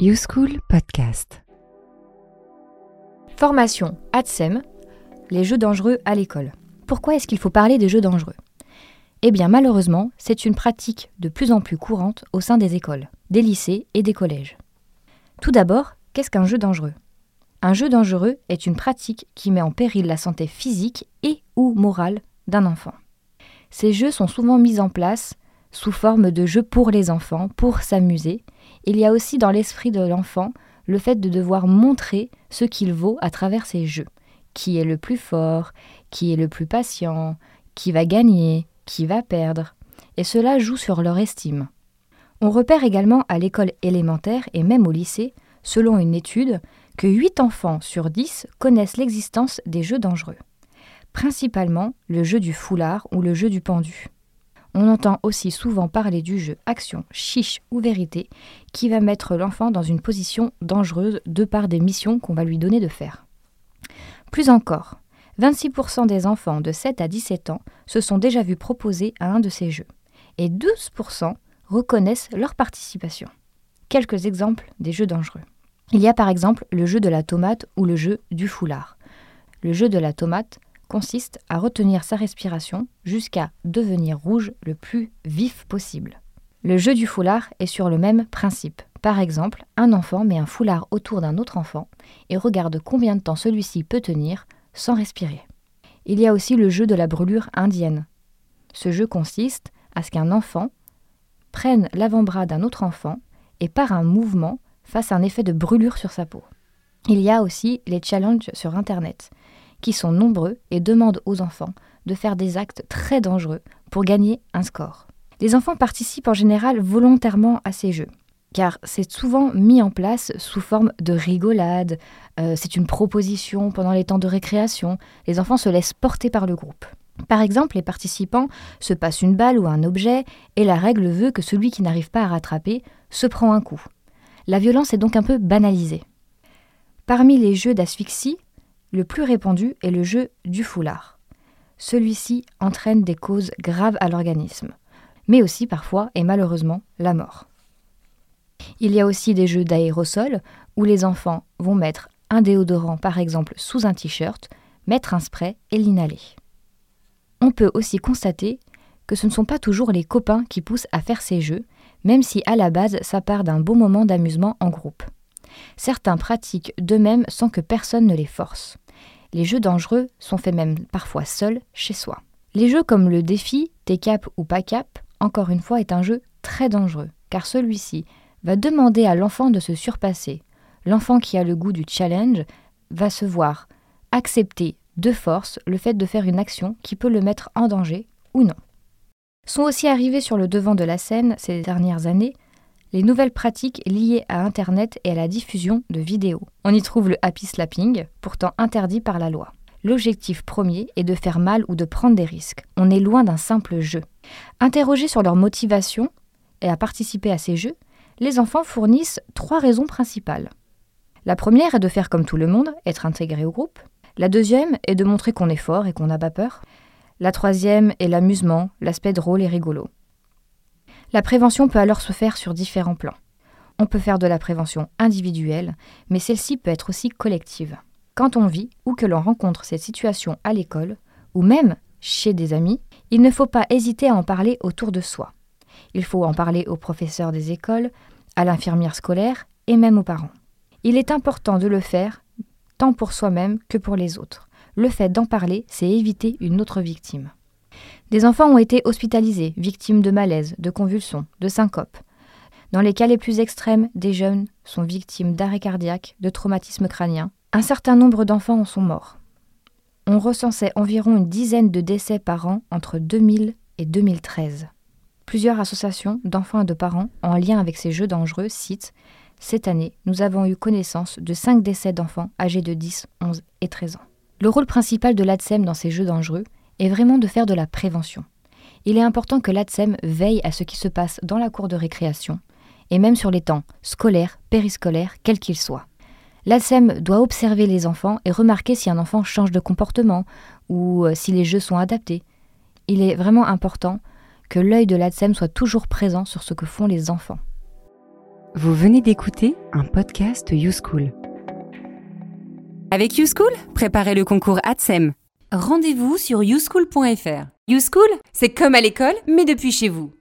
YouSchool Podcast. Formation ADSEM, les jeux dangereux à l'école. Pourquoi est-ce qu'il faut parler des jeux dangereux? Eh bien malheureusement, c'est une pratique de plus en plus courante au sein des écoles, des lycées et des collèges. Tout d'abord, qu'est-ce qu'un jeu dangereux? Un jeu dangereux est une pratique qui met en péril la santé physique et ou morale d'un enfant. Ces jeux sont souvent mis en place sous forme de jeux pour les enfants, pour s'amuser. Il y a aussi dans l'esprit de l'enfant le fait de devoir montrer ce qu'il vaut à travers ces jeux. Qui est le plus fort, qui est le plus patient, qui va gagner, qui va perdre. Et cela joue sur leur estime. On repère également à l'école élémentaire et même au lycée, selon une étude, que 8 enfants sur 10 connaissent l'existence des jeux dangereux. Principalement le jeu du foulard ou le jeu du pendu. On entend aussi souvent parler du jeu action, chiche ou vérité, qui va mettre l'enfant dans une position dangereuse de par des missions qu'on va lui donner de faire. Plus encore, 26% des enfants de 7 à 17 ans se sont déjà vus proposer à un de ces jeux, et 12% reconnaissent leur participation. Quelques exemples des jeux dangereux. Il y a par exemple le jeu de la tomate ou le jeu du foulard. Le jeu de la tomate consiste à retenir sa respiration jusqu'à devenir rouge le plus vif possible. Le jeu du foulard est sur le même principe. Par exemple, un enfant met un foulard autour d'un autre enfant et regarde combien de temps celui-ci peut tenir sans respirer. Il y a aussi le jeu de la brûlure indienne. Ce jeu consiste à ce qu'un enfant prenne l'avant-bras d'un autre enfant et par un mouvement fasse un effet de brûlure sur sa peau. Il y a aussi les challenges sur Internet qui sont nombreux et demandent aux enfants de faire des actes très dangereux pour gagner un score. Les enfants participent en général volontairement à ces jeux, car c'est souvent mis en place sous forme de rigolade, euh, c'est une proposition pendant les temps de récréation, les enfants se laissent porter par le groupe. Par exemple, les participants se passent une balle ou un objet, et la règle veut que celui qui n'arrive pas à rattraper se prend un coup. La violence est donc un peu banalisée. Parmi les jeux d'asphyxie, le plus répandu est le jeu du foulard. Celui-ci entraîne des causes graves à l'organisme, mais aussi parfois et malheureusement la mort. Il y a aussi des jeux d'aérosol où les enfants vont mettre un déodorant par exemple sous un t-shirt, mettre un spray et l'inhaler. On peut aussi constater que ce ne sont pas toujours les copains qui poussent à faire ces jeux, même si à la base ça part d'un beau moment d'amusement en groupe. Certains pratiquent d'eux-mêmes sans que personne ne les force. Les jeux dangereux sont faits même parfois seuls chez soi. Les jeux comme le défi, T'es cap ou pas cap, encore une fois, est un jeu très dangereux, car celui-ci va demander à l'enfant de se surpasser. L'enfant qui a le goût du challenge va se voir accepter de force le fait de faire une action qui peut le mettre en danger ou non. Sont aussi arrivés sur le devant de la scène ces dernières années les nouvelles pratiques liées à Internet et à la diffusion de vidéos. On y trouve le happy slapping, pourtant interdit par la loi. L'objectif premier est de faire mal ou de prendre des risques. On est loin d'un simple jeu. Interrogés sur leur motivation et à participer à ces jeux, les enfants fournissent trois raisons principales. La première est de faire comme tout le monde, être intégré au groupe. La deuxième est de montrer qu'on est fort et qu'on n'a pas peur. La troisième est l'amusement, l'aspect drôle et rigolo. La prévention peut alors se faire sur différents plans. On peut faire de la prévention individuelle, mais celle-ci peut être aussi collective. Quand on vit ou que l'on rencontre cette situation à l'école, ou même chez des amis, il ne faut pas hésiter à en parler autour de soi. Il faut en parler aux professeurs des écoles, à l'infirmière scolaire et même aux parents. Il est important de le faire tant pour soi-même que pour les autres. Le fait d'en parler, c'est éviter une autre victime. Des enfants ont été hospitalisés, victimes de malaise, de convulsions, de syncopes. Dans les cas les plus extrêmes, des jeunes sont victimes d'arrêt cardiaque, de traumatisme crânien. Un certain nombre d'enfants en sont morts. On recensait environ une dizaine de décès par an entre 2000 et 2013. Plusieurs associations d'enfants et de parents en lien avec ces jeux dangereux citent Cette année, nous avons eu connaissance de 5 décès d'enfants âgés de 10, 11 et 13 ans. Le rôle principal de l'ADSEM dans ces jeux dangereux est vraiment de faire de la prévention. Il est important que l'ADSEM veille à ce qui se passe dans la cour de récréation, et même sur les temps scolaires, périscolaires, quels qu'ils soient. L'ADSEM doit observer les enfants et remarquer si un enfant change de comportement ou euh, si les jeux sont adaptés. Il est vraiment important que l'œil de l'ADSEM soit toujours présent sur ce que font les enfants. Vous venez d'écouter un podcast YouSchool. Avec YouSchool, préparez le concours ATSEM. Rendez-vous sur youschool.fr. YouSchool, c'est comme à l'école, mais depuis chez vous.